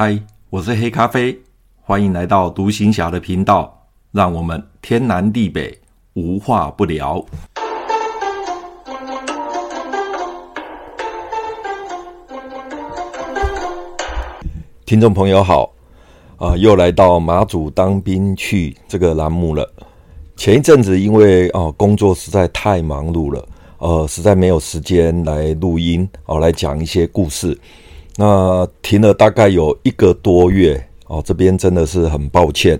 嗨，我是黑咖啡，欢迎来到独行侠的频道，让我们天南地北无话不聊。听众朋友好，啊，又来到马祖当兵去这个栏目了。前一阵子因为啊工作实在太忙碌了，呃，实在没有时间来录音哦，来讲一些故事。那停了大概有一个多月哦，这边真的是很抱歉。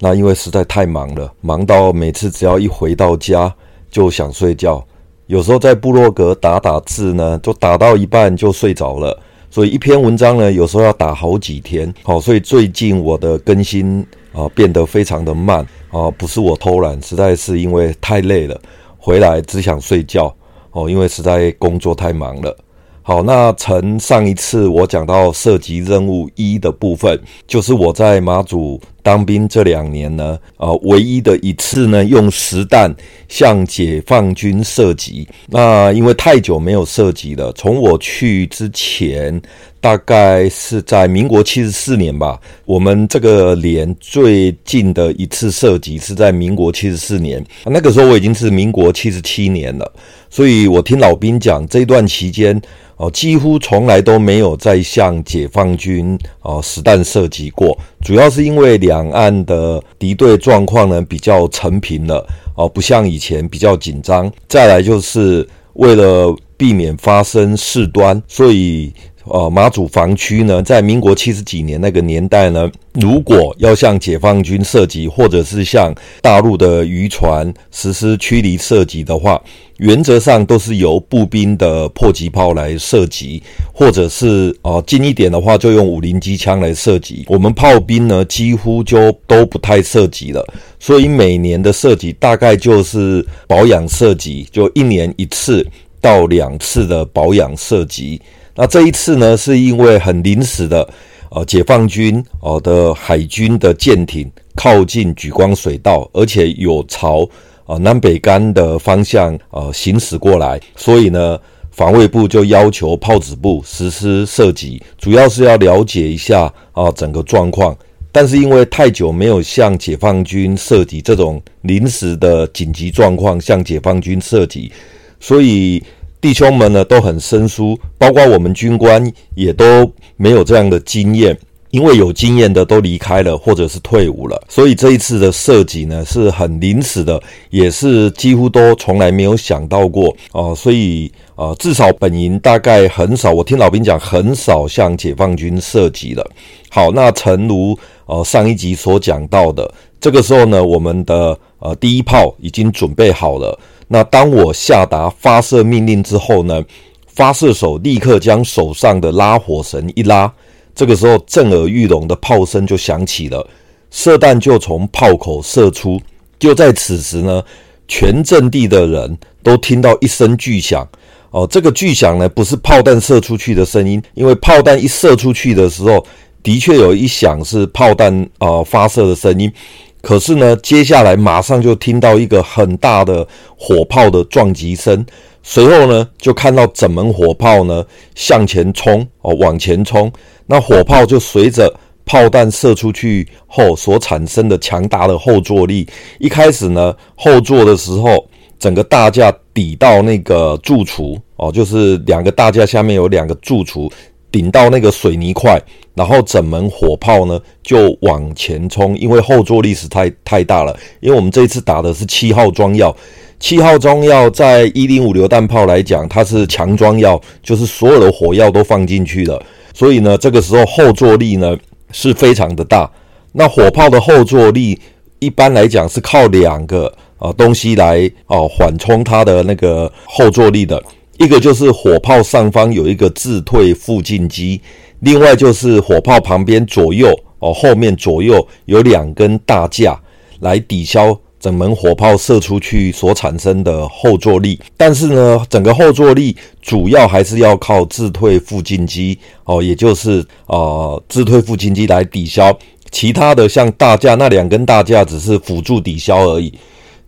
那因为实在太忙了，忙到每次只要一回到家就想睡觉，有时候在部落格打打字呢，就打到一半就睡着了。所以一篇文章呢，有时候要打好几天。好，所以最近我的更新啊变得非常的慢。啊，不是我偷懒，实在是因为太累了，回来只想睡觉哦，因为实在工作太忙了。好，那从上一次我讲到射击任务一的部分，就是我在马祖当兵这两年呢，呃，唯一的一次呢，用实弹向解放军射击。那因为太久没有射击了，从我去之前，大概是在民国七十四年吧。我们这个连最近的一次射击是在民国七十四年，那个时候我已经是民国七十七年了。所以我听老兵讲，这段期间。哦，几乎从来都没有再向解放军哦实弹射击过，主要是因为两岸的敌对状况呢比较成平了哦，不像以前比较紧张。再来就是为了避免发生事端，所以。呃，马祖防区呢，在民国七十几年那个年代呢，如果要向解放军射击，或者是向大陆的渔船实施驱离射击的话，原则上都是由步兵的迫击炮来射击，或者是呃近一点的话，就用五零机枪来射击。我们炮兵呢，几乎就都不太射击了，所以每年的射击大概就是保养射击，就一年一次到两次的保养射击。那这一次呢，是因为很临时的，呃，解放军哦的海军的舰艇靠近莒光水道，而且有朝呃南北竿的方向呃行驶过来，所以呢，防卫部就要求炮子部实施射击，主要是要了解一下啊、整个状况。但是因为太久没有向解放军射击这种临时的紧急状况，向解放军射击，所以。弟兄们呢都很生疏，包括我们军官也都没有这样的经验，因为有经验的都离开了或者是退伍了，所以这一次的射击呢是很临时的，也是几乎都从来没有想到过啊、所以啊、至少本营大概很少，我听老兵讲很少向解放军射击了。好，那诚如呃上一集所讲到的，这个时候呢，我们的呃第一炮已经准备好了。那当我下达发射命令之后呢，发射手立刻将手上的拉火绳一拉，这个时候震耳欲聋的炮声就响起了，射弹就从炮口射出。就在此时呢，全阵地的人都听到一声巨响。哦，这个巨响呢，不是炮弹射出去的声音，因为炮弹一射出去的时候，的确有一响是炮弹啊、呃、发射的声音。可是呢，接下来马上就听到一个很大的火炮的撞击声，随后呢，就看到整门火炮呢向前冲哦，往前冲。那火炮就随着炮弹射出去后所产生的强大的后坐力，一开始呢，后座的时候，整个大架抵到那个柱础哦，就是两个大架下面有两个柱础。顶到那个水泥块，然后整门火炮呢就往前冲，因为后坐力实太太大了。因为我们这一次打的是七号装药，七号装药在一零五榴弹炮来讲，它是强装药，就是所有的火药都放进去了。所以呢，这个时候后坐力呢是非常的大。那火炮的后坐力一般来讲是靠两个啊东西来哦缓冲它的那个后坐力的。一个就是火炮上方有一个自退副进机，另外就是火炮旁边左右哦，后面左右有两根大架来抵消整门火炮射出去所产生的后坐力。但是呢，整个后坐力主要还是要靠自退副进机哦，也就是呃自退副进机来抵消。其他的像大架那两根大架只是辅助抵消而已。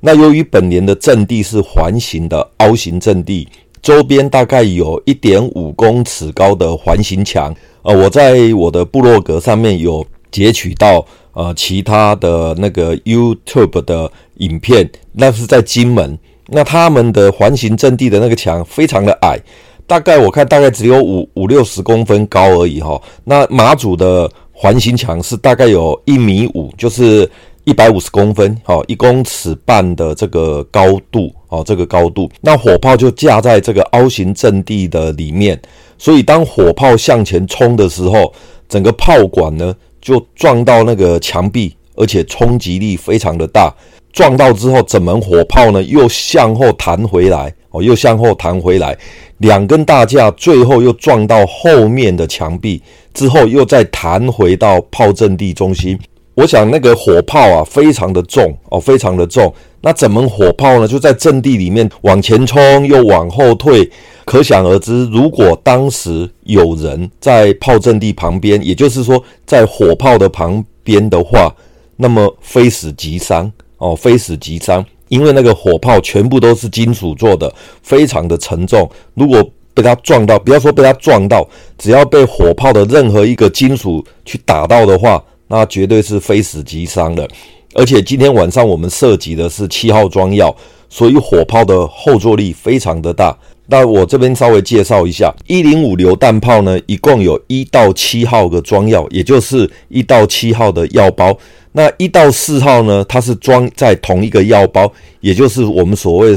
那由于本连的阵地是环形的凹形阵地。周边大概有一点五公尺高的环形墙，呃，我在我的部落格上面有截取到呃其他的那个 YouTube 的影片，那是在金门，那他们的环形阵地的那个墙非常的矮，大概我看大概只有五五六十公分高而已哈。那马祖的环形墙是大概有一米五，就是。一百五十公分，哦，一公尺半的这个高度，哦，这个高度，那火炮就架在这个凹形阵地的里面，所以当火炮向前冲的时候，整个炮管呢就撞到那个墙壁，而且冲击力非常的大。撞到之后，整门火炮呢又向后弹回来，哦，又向后弹回来，两根大架最后又撞到后面的墙壁，之后又再弹回到炮阵地中心。我想那个火炮啊，非常的重哦，非常的重。那整门火炮呢，就在阵地里面往前冲，又往后退。可想而知，如果当时有人在炮阵地旁边，也就是说在火炮的旁边的话，那么非死即伤哦，非死即伤。因为那个火炮全部都是金属做的，非常的沉重。如果被它撞到，不要说被它撞到，只要被火炮的任何一个金属去打到的话，那绝对是非死即伤的，而且今天晚上我们涉及的是七号装药，所以火炮的后坐力非常的大。那我这边稍微介绍一下，一零五榴弹炮呢，一共有一到七号的装药，也就是一到七号的药包。那一到四号呢，它是装在同一个药包，也就是我们所谓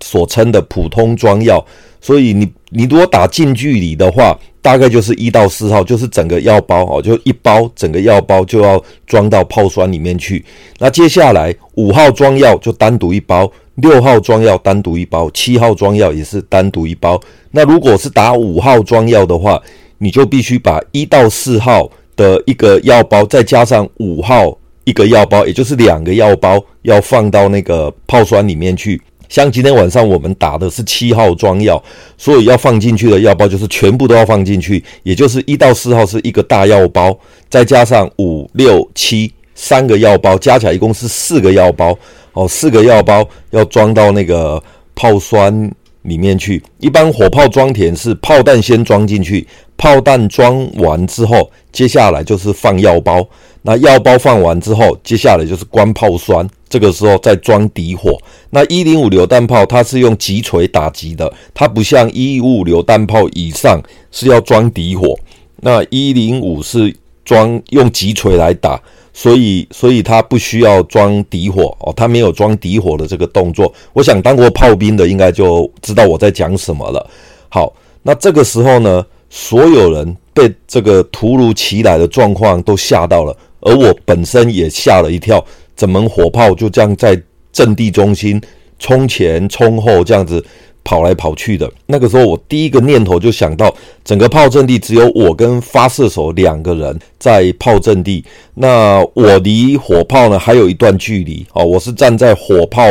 所称的普通装药。所以你你如果打近距离的话，大概就是一到四号，就是整个药包哦，就一包整个药包就要装到泡酸里面去。那接下来五号装药就单独一包，六号装药单独一包，七号装药也是单独一包。那如果是打五号装药的话，你就必须把一到四号的一个药包，再加上五号一个药包，也就是两个药包要放到那个泡酸里面去。像今天晚上我们打的是七号装药，所以要放进去的药包就是全部都要放进去，也就是一到四号是一个大药包，再加上五六七三个药包，加起来一共是四个药包。哦，四个药包要装到那个炮栓里面去。一般火炮装填是炮弹先装进去，炮弹装完之后，接下来就是放药包。那药包放完之后，接下来就是关炮栓，这个时候再装底火。那一零五榴弹炮它是用击锤打击的，它不像一五榴弹炮以上是要装底火。那一零五是装用击锤来打，所以所以它不需要装底火哦，它没有装底火的这个动作。我想当过炮兵的应该就知道我在讲什么了。好，那这个时候呢，所有人被这个突如其来的状况都吓到了。而我本身也吓了一跳，整门火炮就这样在阵地中心冲前冲后这样子跑来跑去的。那个时候，我第一个念头就想到，整个炮阵地只有我跟发射手两个人在炮阵地。那我离火炮呢还有一段距离哦，我是站在火炮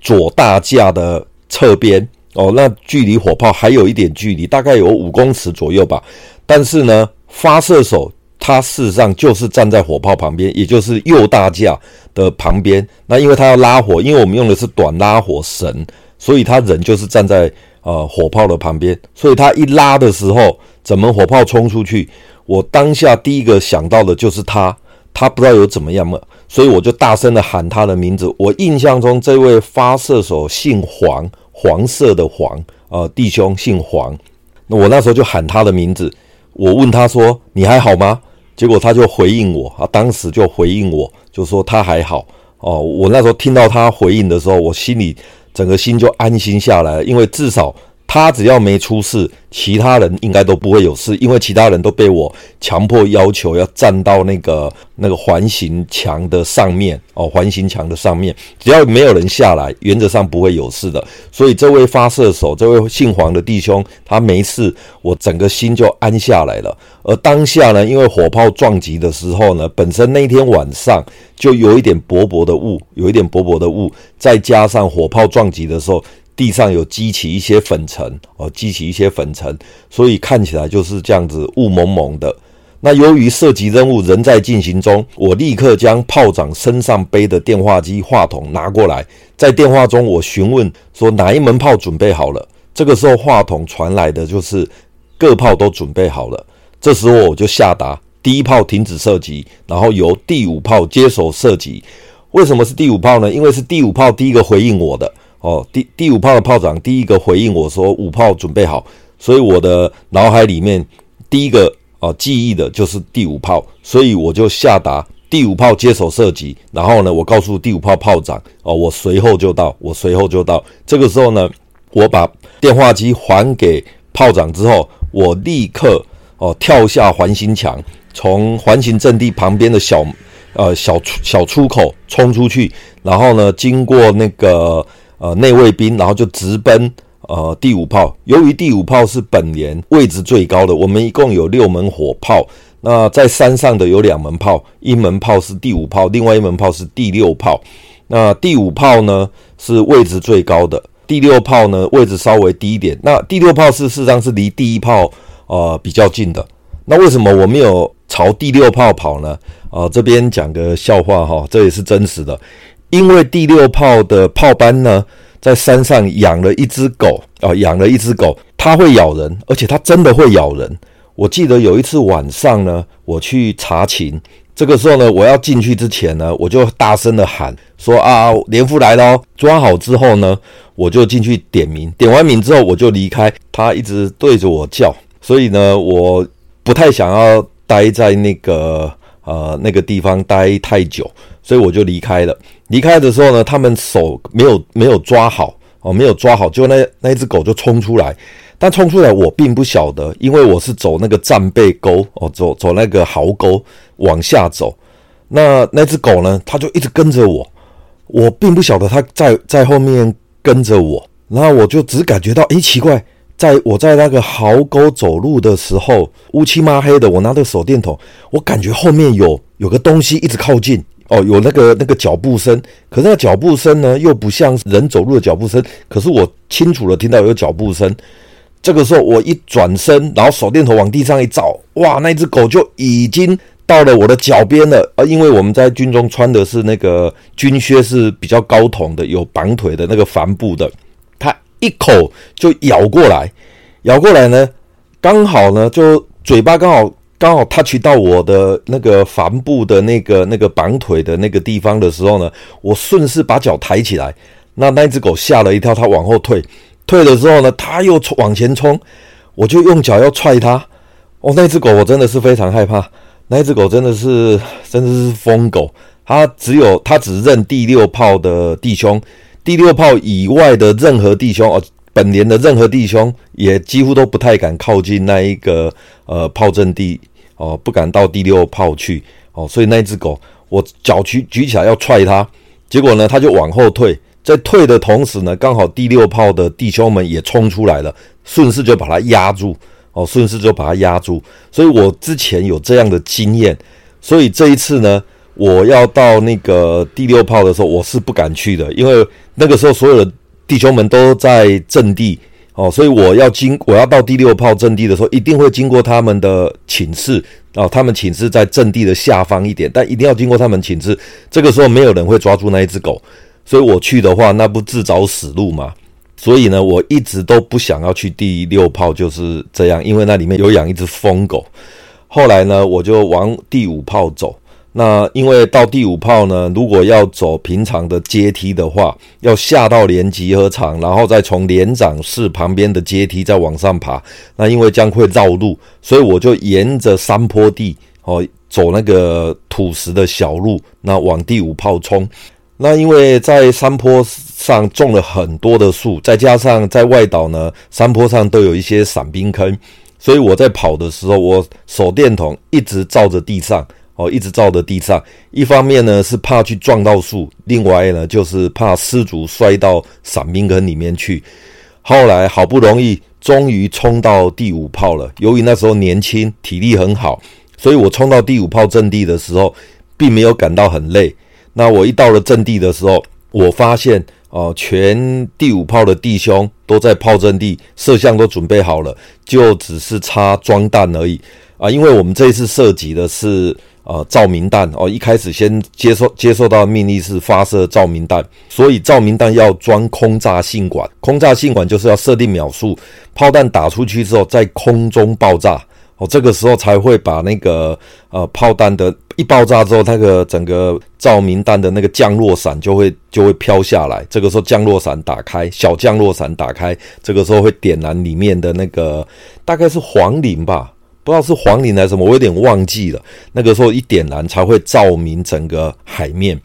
左大架的侧边哦，那距离火炮还有一点距离，大概有五公尺左右吧。但是呢，发射手。他事实上就是站在火炮旁边，也就是右大架的旁边。那因为他要拉火，因为我们用的是短拉火绳，所以他人就是站在呃火炮的旁边。所以他一拉的时候，整门火炮冲出去，我当下第一个想到的就是他。他不知道有怎么样嘛，所以我就大声的喊他的名字。我印象中这位发射手姓黄，黄色的黄，呃，弟兄姓黄。那我那时候就喊他的名字，我问他说：“你还好吗？”结果他就回应我啊，当时就回应我，就说他还好哦。我那时候听到他回应的时候，我心里整个心就安心下来，因为至少。他只要没出事，其他人应该都不会有事，因为其他人都被我强迫要求要站到那个那个环形墙的上面哦，环形墙的上面，只要没有人下来，原则上不会有事的。所以这位发射手，这位姓黄的弟兄，他没事，我整个心就安下来了。而当下呢，因为火炮撞击的时候呢，本身那天晚上就有一点薄薄的雾，有一点薄薄的雾，再加上火炮撞击的时候。地上有积起一些粉尘哦，积起一些粉尘，所以看起来就是这样子雾蒙蒙的。那由于射击任务仍在进行中，我立刻将炮长身上背的电话机话筒拿过来，在电话中我询问说哪一门炮准备好了。这个时候话筒传来的就是各炮都准备好了。这时候我就下达第一炮停止射击，然后由第五炮接手射击。为什么是第五炮呢？因为是第五炮第一个回应我的哦，第第五炮的炮长第一个回应我说五炮准备好，所以我的脑海里面第一个啊记忆的就是第五炮，所以我就下达第五炮接手射击。然后呢，我告诉第五炮炮长哦，我随后就到，我随后就到。这个时候呢，我把电话机还给炮长之后，我立刻哦跳下环形墙，从环形阵地旁边的小。呃，小小出口冲出去，然后呢，经过那个呃内卫兵，然后就直奔呃第五炮。由于第五炮是本连位置最高的，我们一共有六门火炮。那在山上的有两门炮，一门炮是第五炮，另外一门炮是第六炮。那第五炮呢是位置最高的，第六炮呢位置稍微低一点。那第六炮是事实上是离第一炮呃比较近的。那为什么我没有朝第六炮跑呢？啊，这边讲个笑话哈，这也是真实的。因为第六炮的炮班呢，在山上养了一只狗啊，养了一只狗，它会咬人，而且它真的会咬人。我记得有一次晚上呢，我去查勤，这个时候呢，我要进去之前呢，我就大声的喊说啊，连副来了，抓好之后呢，我就进去点名，点完名之后我就离开，它一直对着我叫，所以呢，我不太想要待在那个。呃，那个地方待太久，所以我就离开了。离开的时候呢，他们手没有没有抓好哦，没有抓好，就那那一只狗就冲出来。但冲出来我并不晓得，因为我是走那个战备沟哦，走走那个壕沟往下走。那那只狗呢，它就一直跟着我，我并不晓得它在在后面跟着我。然后我就只感觉到，诶，奇怪。在我在那个壕沟走路的时候，乌漆嘛黑的，我拿着手电筒，我感觉后面有有个东西一直靠近哦，有那个那个脚步声，可是那脚步声呢，又不像人走路的脚步声，可是我清楚的听到有脚步声。这个时候我一转身，然后手电筒往地上一照，哇，那只狗就已经到了我的脚边了啊！因为我们在军中穿的是那个军靴，是比较高筒的，有绑腿的那个帆布的。它一口就咬过来，咬过来呢，刚好呢，就嘴巴刚好刚好 touch 到我的那个帆布的那个那个绑腿的那个地方的时候呢，我顺势把脚抬起来，那那只狗吓了一跳，它往后退，退了之后呢，它又往前冲，我就用脚要踹它。哦，那只狗我真的是非常害怕，那只狗真的是真的是疯狗，它只有它只认第六炮的弟兄。第六炮以外的任何弟兄哦，本连的任何弟兄也几乎都不太敢靠近那一个呃炮阵地哦，不敢到第六炮去哦，所以那只狗我脚举举起来要踹它，结果呢，它就往后退，在退的同时呢，刚好第六炮的弟兄们也冲出来了，顺势就把它压住哦，顺势就把它压住，所以我之前有这样的经验，所以这一次呢。我要到那个第六炮的时候，我是不敢去的，因为那个时候所有的弟兄们都在阵地哦，所以我要经我要到第六炮阵地的时候，一定会经过他们的寝室哦，他们寝室在阵地的下方一点，但一定要经过他们寝室。这个时候没有人会抓住那一只狗，所以我去的话，那不自找死路吗？所以呢，我一直都不想要去第六炮，就是这样，因为那里面有养一只疯狗。后来呢，我就往第五炮走。那因为到第五炮呢，如果要走平常的阶梯的话，要下到连集合场，然后再从连长室旁边的阶梯再往上爬。那因为将会绕路，所以我就沿着山坡地哦，走那个土石的小路，那往第五炮冲。那因为在山坡上种了很多的树，再加上在外岛呢，山坡上都有一些散兵坑，所以我在跑的时候，我手电筒一直照着地上。哦，一直照着地上，一方面呢是怕去撞到树，另外呢就是怕失足摔到散兵坑里面去。后来好不容易，终于冲到第五炮了。由于那时候年轻，体力很好，所以我冲到第五炮阵地的时候，并没有感到很累。那我一到了阵地的时候，我发现哦，全第五炮的弟兄都在炮阵地，摄像都准备好了，就只是差装弹而已啊。因为我们这一次涉及的是。呃，照明弹哦，一开始先接受接受到命令是发射照明弹，所以照明弹要装空炸信管。空炸信管就是要设定秒数，炮弹打出去之后在空中爆炸哦，这个时候才会把那个呃炮弹的一爆炸之后，那个整个照明弹的那个降落伞就会就会飘下来。这个时候降落伞打开，小降落伞打开，这个时候会点燃里面的那个大概是黄磷吧，不知道是黄磷还是什么，我有点忘记了。那个时候一点燃才会照明整个海面，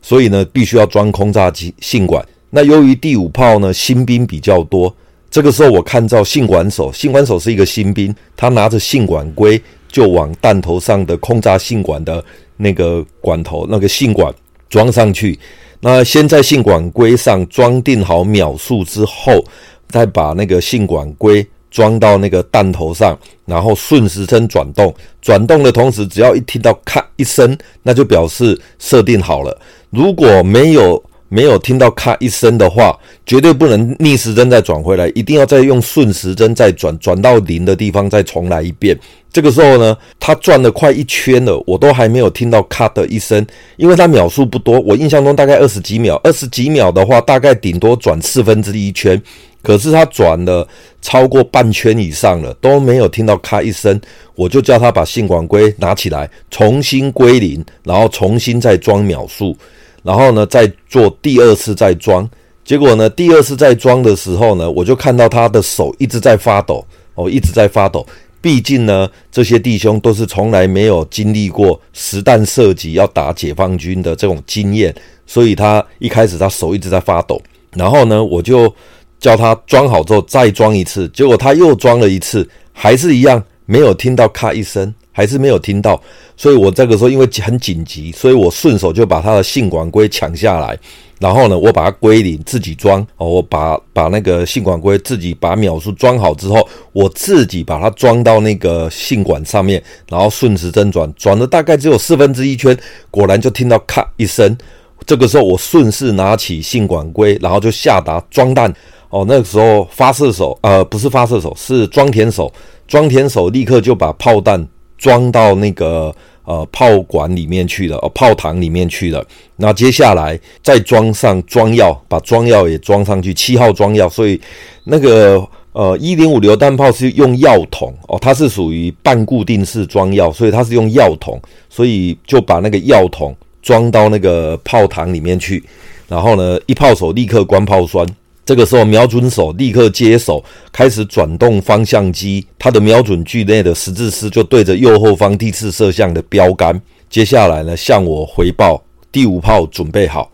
所以呢，必须要装空炸机信管。那由于第五炮呢，新兵比较多。这个时候，我看到信管手，信管手是一个新兵，他拿着信管龟就往弹头上的空炸信管的那个管头，那个信管装上去。那先在信管龟上装订好秒数之后，再把那个信管龟装到那个弹头上，然后顺时针转动。转动的同时，只要一听到咔一声，那就表示设定好了。如果没有，没有听到咔一声的话，绝对不能逆时针再转回来，一定要再用顺时针再转，转到零的地方再重来一遍。这个时候呢，它转了快一圈了，我都还没有听到咔的一声，因为它秒数不多，我印象中大概二十几秒，二十几秒的话，大概顶多转四分之一圈。可是他转了超过半圈以上了，都没有听到咔一声，我就叫他把信管龟拿起来，重新归零，然后重新再装秒数。然后呢，再做第二次再装，结果呢，第二次再装的时候呢，我就看到他的手一直在发抖，哦，一直在发抖。毕竟呢，这些弟兄都是从来没有经历过实弹射击要打解放军的这种经验，所以他一开始他手一直在发抖。然后呢，我就叫他装好之后再装一次，结果他又装了一次，还是一样，没有听到咔一声。还是没有听到，所以我这个时候因为很紧急，所以我顺手就把他的信管龟抢下来，然后呢，我把它归零，自己装哦，我把把那个信管龟自己把秒数装好之后，我自己把它装到那个信管上面，然后顺时针转，转了大概只有四分之一圈，果然就听到咔一声，这个时候我顺势拿起信管龟，然后就下达装弹哦，那个时候发射手呃不是发射手是装填手，装填手立刻就把炮弹。装到那个呃炮管里面去了，哦，炮膛里面去了。那接下来再装上装药，把装药也装上去，七号装药。所以那个呃一零五榴弹炮是用药筒哦，它是属于半固定式装药，所以它是用药筒，所以就把那个药筒装到那个炮膛里面去。然后呢，一炮手立刻关炮栓。这个时候，瞄准手立刻接手，开始转动方向机。它的瞄准距内的十字丝就对着右后方第四射向的标杆。接下来呢，向我回报第五炮准备好。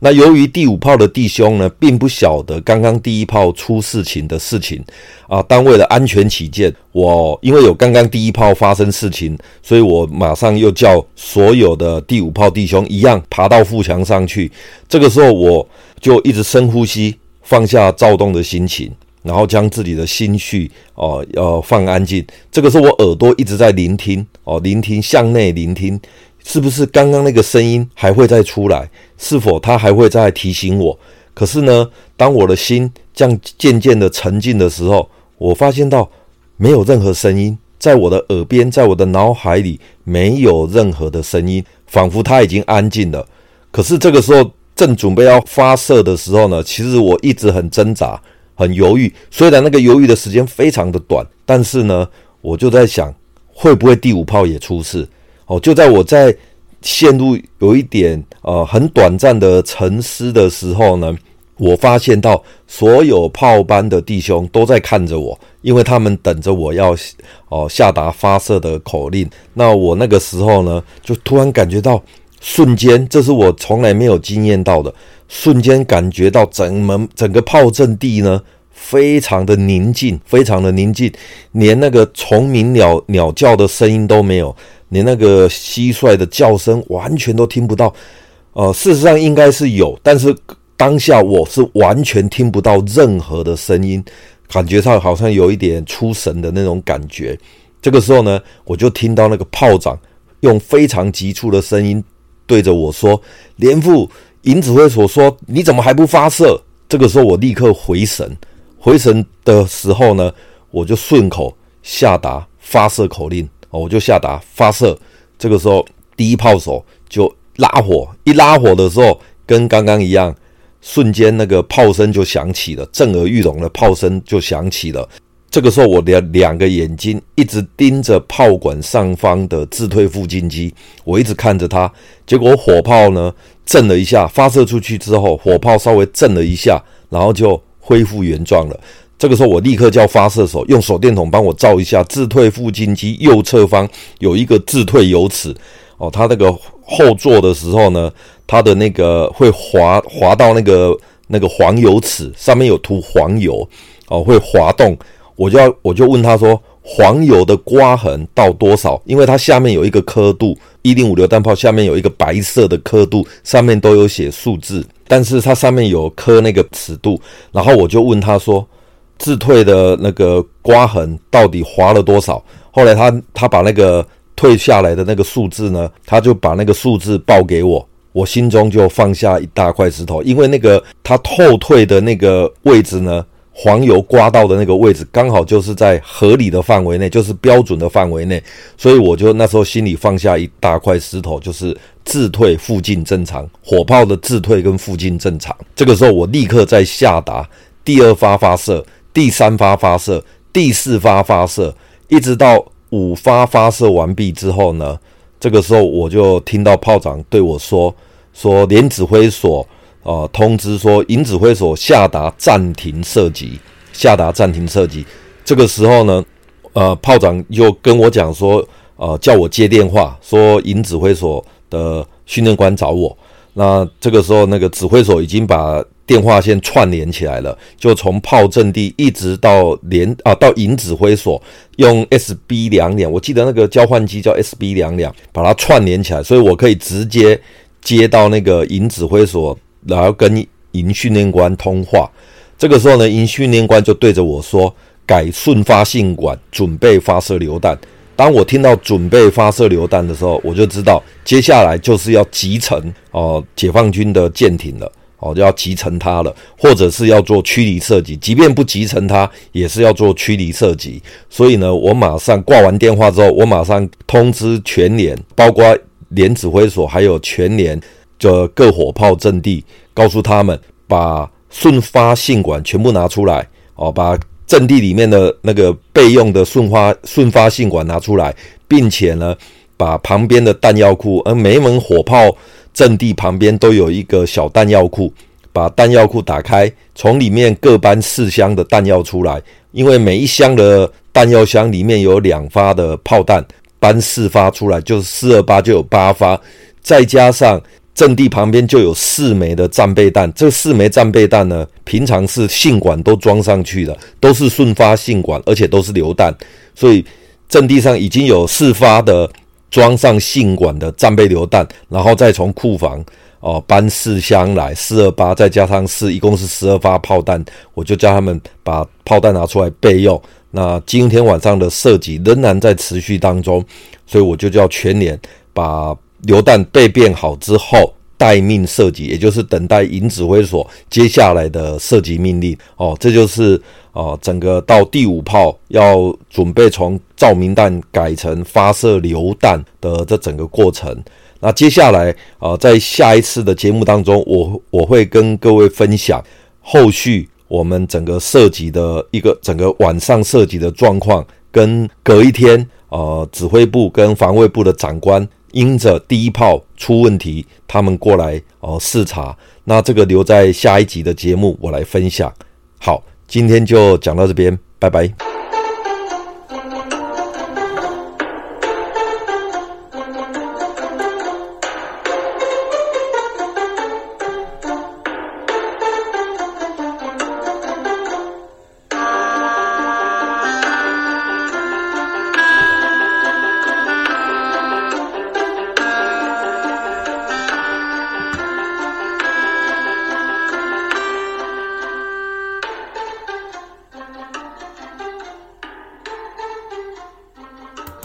那由于第五炮的弟兄呢，并不晓得刚刚第一炮出事情的事情啊，但为了安全起见，我因为有刚刚第一炮发生事情，所以我马上又叫所有的第五炮弟兄一样爬到腹墙上去。这个时候，我就一直深呼吸。放下躁动的心情，然后将自己的心绪哦，要放安静。这个是，我耳朵一直在聆听哦，聆听向内聆听，是不是刚刚那个声音还会再出来？是否它还会再提醒我？可是呢，当我的心这样渐渐的沉静的时候，我发现到没有任何声音在我的耳边，在我的脑海里没有任何的声音，仿佛它已经安静了。可是这个时候。正准备要发射的时候呢，其实我一直很挣扎、很犹豫。虽然那个犹豫的时间非常的短，但是呢，我就在想，会不会第五炮也出事？哦，就在我在陷入有一点呃很短暂的沉思的时候呢，我发现到所有炮班的弟兄都在看着我，因为他们等着我要哦下达发射的口令。那我那个时候呢，就突然感觉到。瞬间，这是我从来没有经验到的。瞬间感觉到整门整个炮阵地呢，非常的宁静，非常的宁静，连那个虫鸣鸟鸟叫的声音都没有，连那个蟋蟀的叫声完全都听不到。呃，事实上应该是有，但是当下我是完全听不到任何的声音，感觉上好像有一点出神的那种感觉。这个时候呢，我就听到那个炮长用非常急促的声音。对着我说：“连副营指挥所说，你怎么还不发射？”这个时候，我立刻回神，回神的时候呢，我就顺口下达发射口令，哦我就下达发射。这个时候，第一炮手就拉火，一拉火的时候，跟刚刚一样，瞬间那个炮声就响起了，震耳欲聋的炮声就响起了。这个时候我的两个眼睛一直盯着炮管上方的自退副进机，我一直看着它。结果火炮呢震了一下，发射出去之后，火炮稍微震了一下，然后就恢复原状了。这个时候我立刻叫发射手用手电筒帮我照一下自退副进机右侧方有一个自退油尺哦，它那个后座的时候呢，它的那个会滑滑到那个那个黄油尺上面有涂黄油哦，会滑动。我就要我就问他说，黄油的刮痕到多少？因为它下面有一个刻度，一零五榴弹炮下面有一个白色的刻度，上面都有写数字，但是它上面有刻那个尺度。然后我就问他说。自退的那个刮痕到底划了多少？后来他他把那个退下来的那个数字呢，他就把那个数字报给我，我心中就放下一大块石头，因为那个他后退的那个位置呢，黄油刮到的那个位置刚好就是在合理的范围内，就是标准的范围内，所以我就那时候心里放下一大块石头，就是自退附近正常，火炮的自退跟附近正常。这个时候我立刻在下达第二发发射。第三发发射，第四发发射，一直到五发发射完毕之后呢，这个时候我就听到炮长对我说：“说连指挥所啊、通知说营指挥所下达暂停射击，下达暂停射击。”这个时候呢，呃，炮长又跟我讲说：“呃，叫我接电话，说营指挥所的训练官找我。”那这个时候，那个指挥所已经把电话线串联起来了，就从炮阵地一直到连啊到营指挥所，用 SB 两两，我记得那个交换机叫 SB 两两，把它串联起来，所以我可以直接接到那个营指挥所，然后跟营训练官通话。这个时候呢，营训练官就对着我说：“改顺发信管，准备发射榴弹。”当我听到准备发射榴弹的时候，我就知道接下来就是要集成哦，解放军的舰艇了哦，就要集成它了，或者是要做驱离射击。即便不集成它，也是要做驱离射击。所以呢，我马上挂完电话之后，我马上通知全连，包括连指挥所，还有全连的各火炮阵地，告诉他们把顺发信管全部拿出来哦，把。阵地里面的那个备用的顺发顺发信管拿出来，并且呢，把旁边的弹药库，而每一门火炮阵地旁边都有一个小弹药库，把弹药库打开，从里面各搬四箱的弹药出来，因为每一箱的弹药箱里面有两发的炮弹，搬四发出来，就是四二八就有八发，再加上。阵地旁边就有四枚的战备弹，这四枚战备弹呢，平常是信管都装上去的，都是顺发信管，而且都是榴弹，所以阵地上已经有四发的装上信管的战备榴弹，然后再从库房哦搬四箱来，四二八再加上四，一共是十二发炮弹，我就叫他们把炮弹拿出来备用。那今天晚上的射击仍然在持续当中，所以我就叫全连把。榴弹被变好之后，待命射击，也就是等待营指挥所接下来的射击命令。哦，这就是哦，整个到第五炮要准备从照明弹改成发射榴弹的这整个过程。那接下来啊，在下一次的节目当中，我我会跟各位分享后续我们整个射击的一个整个晚上射击的状况，跟隔一天呃指挥部跟防卫部的长官。因着第一炮出问题，他们过来哦视察，那这个留在下一集的节目我来分享。好，今天就讲到这边，拜拜。